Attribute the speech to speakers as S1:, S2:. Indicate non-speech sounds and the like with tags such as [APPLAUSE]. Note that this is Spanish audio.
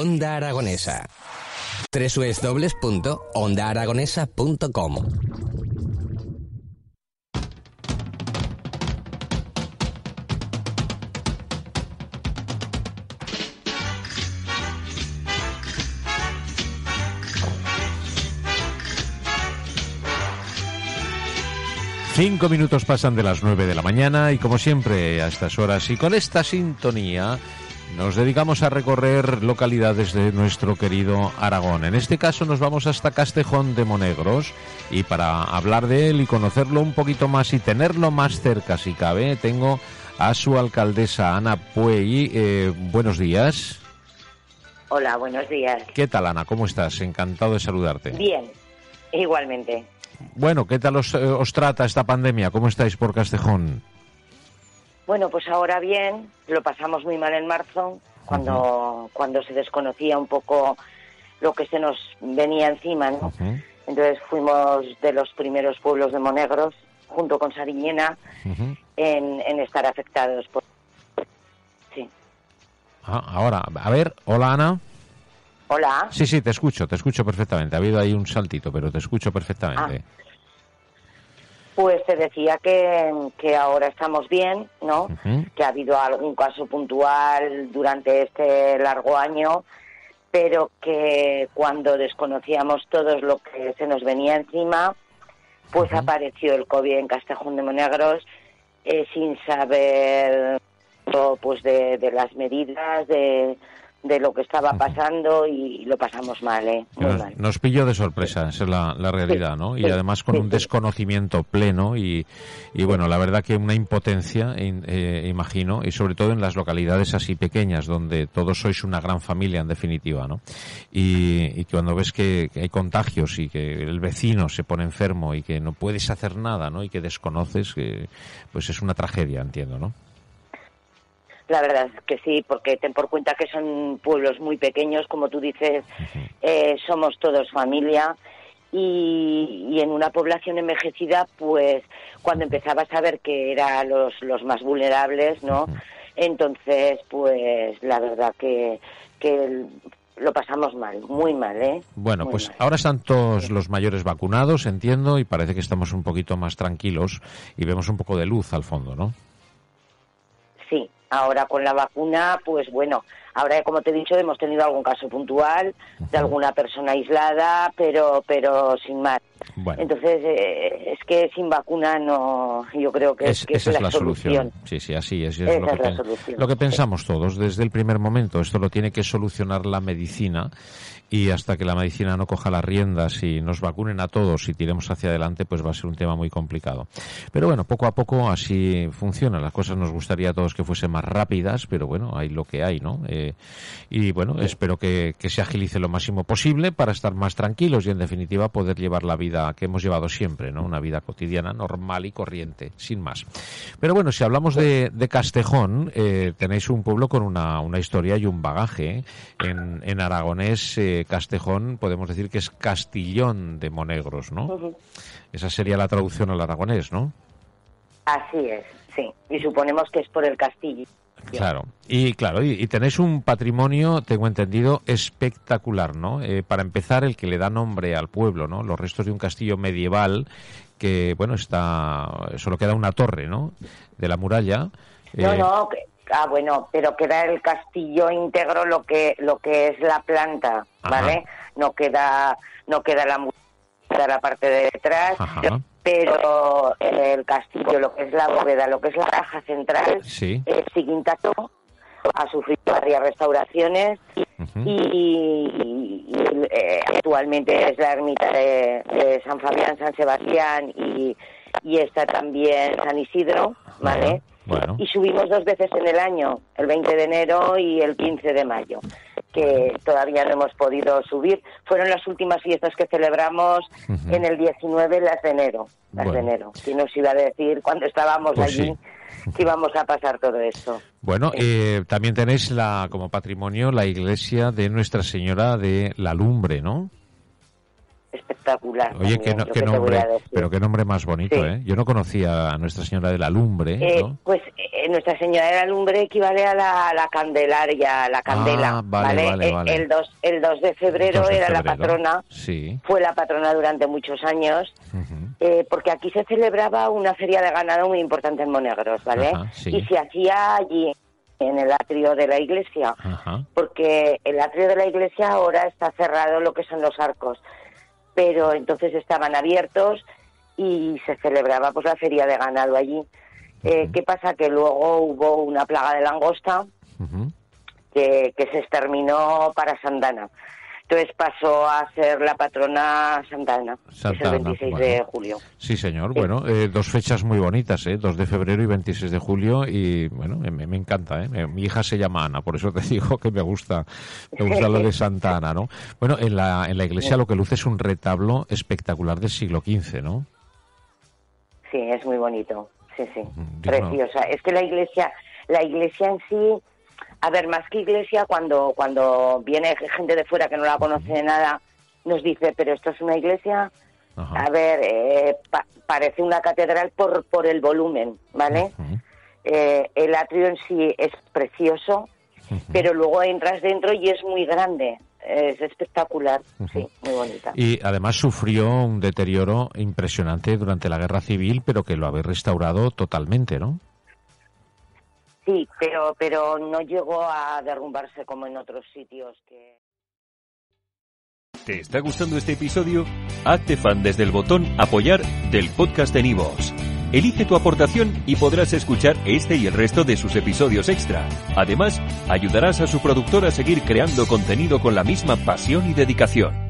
S1: Onda Aragonesa. www.ondaaragonesa.com
S2: Cinco minutos pasan de las nueve de la mañana y como siempre a estas horas y con esta sintonía nos dedicamos a recorrer localidades de nuestro querido Aragón. En este caso nos vamos hasta Castejón de Monegros y para hablar de él y conocerlo un poquito más y tenerlo más cerca si cabe, tengo a su alcaldesa Ana Puey. Eh, buenos días.
S3: Hola, buenos días.
S2: ¿Qué tal Ana? ¿Cómo estás? Encantado de saludarte.
S3: Bien, igualmente.
S2: Bueno, ¿qué tal os, eh, os trata esta pandemia? ¿Cómo estáis por Castejón?
S3: Bueno, pues ahora bien, lo pasamos muy mal en marzo, cuando, cuando se desconocía un poco lo que se nos venía encima, ¿no? Entonces fuimos de los primeros pueblos de Monegros, junto con Sariñena, en, en estar afectados por... Sí.
S2: Ah, ahora, a ver, hola Ana.
S3: Hola.
S2: Sí, sí, te escucho, te escucho perfectamente. Ha habido ahí un saltito, pero te escucho perfectamente.
S3: Pues se decía que, que ahora estamos bien, ¿no? Que ha habido algún caso puntual durante este largo año, pero que cuando desconocíamos todos lo que se nos venía encima, pues apareció el COVID en Castejón de Monegros eh, sin saber pues de, de las medidas, de, de lo que estaba pasando y lo pasamos mal, ¿eh? Muy
S2: nos,
S3: mal.
S2: nos pilló de sorpresa, esa es la, la realidad, ¿no? Y
S3: sí,
S2: además con
S3: sí,
S2: un desconocimiento pleno y, y bueno, la verdad que una impotencia, eh, imagino, y sobre todo en las localidades así pequeñas, donde todos sois una gran familia en definitiva, ¿no? Y, y cuando ves que, que hay contagios y que el vecino se pone enfermo y que no puedes hacer nada, ¿no? Y que desconoces, que, pues es una tragedia, entiendo, ¿no?
S3: La verdad es que sí, porque ten por cuenta que son pueblos muy pequeños, como tú dices, eh, somos todos familia y, y en una población envejecida, pues cuando empezabas a ver que eran los, los más vulnerables, ¿no? Entonces, pues la verdad que, que lo pasamos mal, muy mal, ¿eh?
S2: Bueno,
S3: Muy
S2: pues
S3: mal.
S2: ahora están todos los mayores vacunados, entiendo, y parece que estamos un poquito más tranquilos y vemos un poco de luz al fondo, ¿no?
S3: Ahora con la vacuna, pues bueno, ahora como te he dicho hemos tenido algún caso puntual de alguna persona aislada, pero pero sin más.
S2: Bueno.
S3: Entonces eh, es que sin vacuna no, yo creo que
S2: Es-
S3: que
S2: esa
S3: es
S2: es la solución. Sí, sí, así es. es
S3: Esa
S2: lo, que
S3: es la solución,
S2: lo que pensamos todos desde el primer momento. Esto lo tiene que solucionar la medicina y hasta que la medicina no coja las riendas y nos vacunen a todos y tiremos hacia adelante, pues va a ser un tema muy complicado. Pero bueno, poco a poco así funciona. Las cosas nos gustaría a todos que fuesen más rápidas, pero bueno, hay lo que hay, ¿no? Eh, y bueno, espero que, que se agilice lo máximo posible para estar más tranquilos y en definitiva poder llevar la vida que hemos llevado siempre, ¿no? Una vida cotidiana, normal y corriente, sin más. Pero bueno, si hablamos de, de Castejón, eh, tenéis un pueblo con una, una historia y un bagaje. ¿eh? En, en aragonés, eh, Castejón, podemos decir que es Castillón de Monegros, ¿no? Esa sería la traducción al aragonés, ¿no?
S3: Así es, sí. Y suponemos que es por el castillo.
S2: Claro, y claro, y, y tenéis un patrimonio, tengo entendido, espectacular, ¿no? Eh, para empezar, el que le da nombre al pueblo, ¿no? Los restos de un castillo medieval que, bueno, está, solo queda una torre, ¿no? De la muralla.
S3: No,
S2: Eh,
S3: no, que- ah, bueno, pero queda el castillo íntegro lo que lo que es la planta,
S2: Ajá.
S3: ¿vale? No queda no queda la mu- queda la parte de detrás,
S2: Ajá.
S3: Pero el castillo, lo que es la bóveda, lo que es la caja central,
S2: Sí.
S3: sigue intacto, ha sufrido varias restauraciones y, y, eh, actualmente es la ermita de, de San Fabián, San Sebastián y, y está también San Isidro, ¿vale?
S2: Bueno.
S3: Y subimos dos veces en el año, el 20 de enero y el 15 de mayo, que todavía no hemos podido subir. Fueron las últimas fiestas que celebramos en el 19, las de enero, las
S2: Bueno.
S3: de enero. ¿Quién nos iba a decir cuando estábamos
S2: Pues
S3: allí
S2: sí.
S3: que íbamos a pasar todo esto?
S2: Bueno, eh, también tenéis la, como patrimonio la iglesia de Nuestra Señora de la Lumbre, ¿no?
S3: Espectacular.
S2: Oye,
S3: también,
S2: qué, no- qué nombre, pero qué nombre más bonito,
S3: Sí.
S2: ¿eh? Yo no conocía a Nuestra Señora de la Lumbre,
S3: Eh,
S2: ¿no?
S3: Pues eh, Nuestra Señora de la Lumbre equivale a la, la Candelaria, la candela,
S2: Ah, vale, vale,
S3: Eh,
S2: vale.
S3: El, 2, el 2 de febrero
S2: 2 de
S3: era la
S2: febrero.
S3: patrona,
S2: Sí.
S3: fue la patrona durante muchos años,
S2: Ujú.
S3: eh, porque aquí se celebraba una feria de ganado muy importante en Monegros, ¿vale?
S2: Sí.
S3: Y se hacía allí, en el atrio de la iglesia,
S2: Ajá.
S3: porque el atrio de la iglesia ahora está cerrado lo que son los arcos, pero entonces estaban abiertos y se celebraba pues la feria de ganado allí. Eh, ¿Qué pasa? Que luego hubo una plaga de langosta que, que se exterminó para Santana. Entonces pasó a ser la patrona Santana, que es
S2: Santa
S3: el
S2: Ana,
S3: 26
S2: bueno.
S3: de julio.
S2: Sí, señor.
S3: Sí.
S2: Bueno, eh, dos fechas muy bonitas, ¿eh? 2 de febrero y 26 de julio y, bueno, me, me encanta, ¿eh? Mi hija se llama Ana, por eso te [LAUGHS] digo que me gusta, me gusta lo de Santa Ana, ¿no? Bueno, en la, en la iglesia lo que luce es un retablo espectacular del siglo XV, ¿no?
S3: Sí, es muy bonito. Sí, sí.
S2: Mm.
S3: Preciosa. Es que la iglesia, la iglesia en sí, a ver, más que iglesia, cuando, cuando viene gente de fuera que no la conoce de nada, nos dice, pero esto es una iglesia.
S2: Ajá.
S3: A ver, eh, pa- parece una catedral por, por el volumen, ¿vale? Eh, el atrio en sí es precioso, pero luego entras dentro y es muy grande. Es espectacular, sí, muy bonita.
S2: Y además sufrió un deterioro impresionante durante la guerra civil, pero que lo habéis restaurado totalmente, ¿no?
S3: Sí, pero, pero no llegó a derrumbarse como en otros sitios que...
S4: ¿Te está gustando este episodio? Hazte fan desde el botón Apoyar del podcast de Nivos. Elige tu aportación y podrás escuchar este y el resto de sus episodios extra. Además, ayudarás a su productor a seguir creando contenido con la misma pasión y dedicación.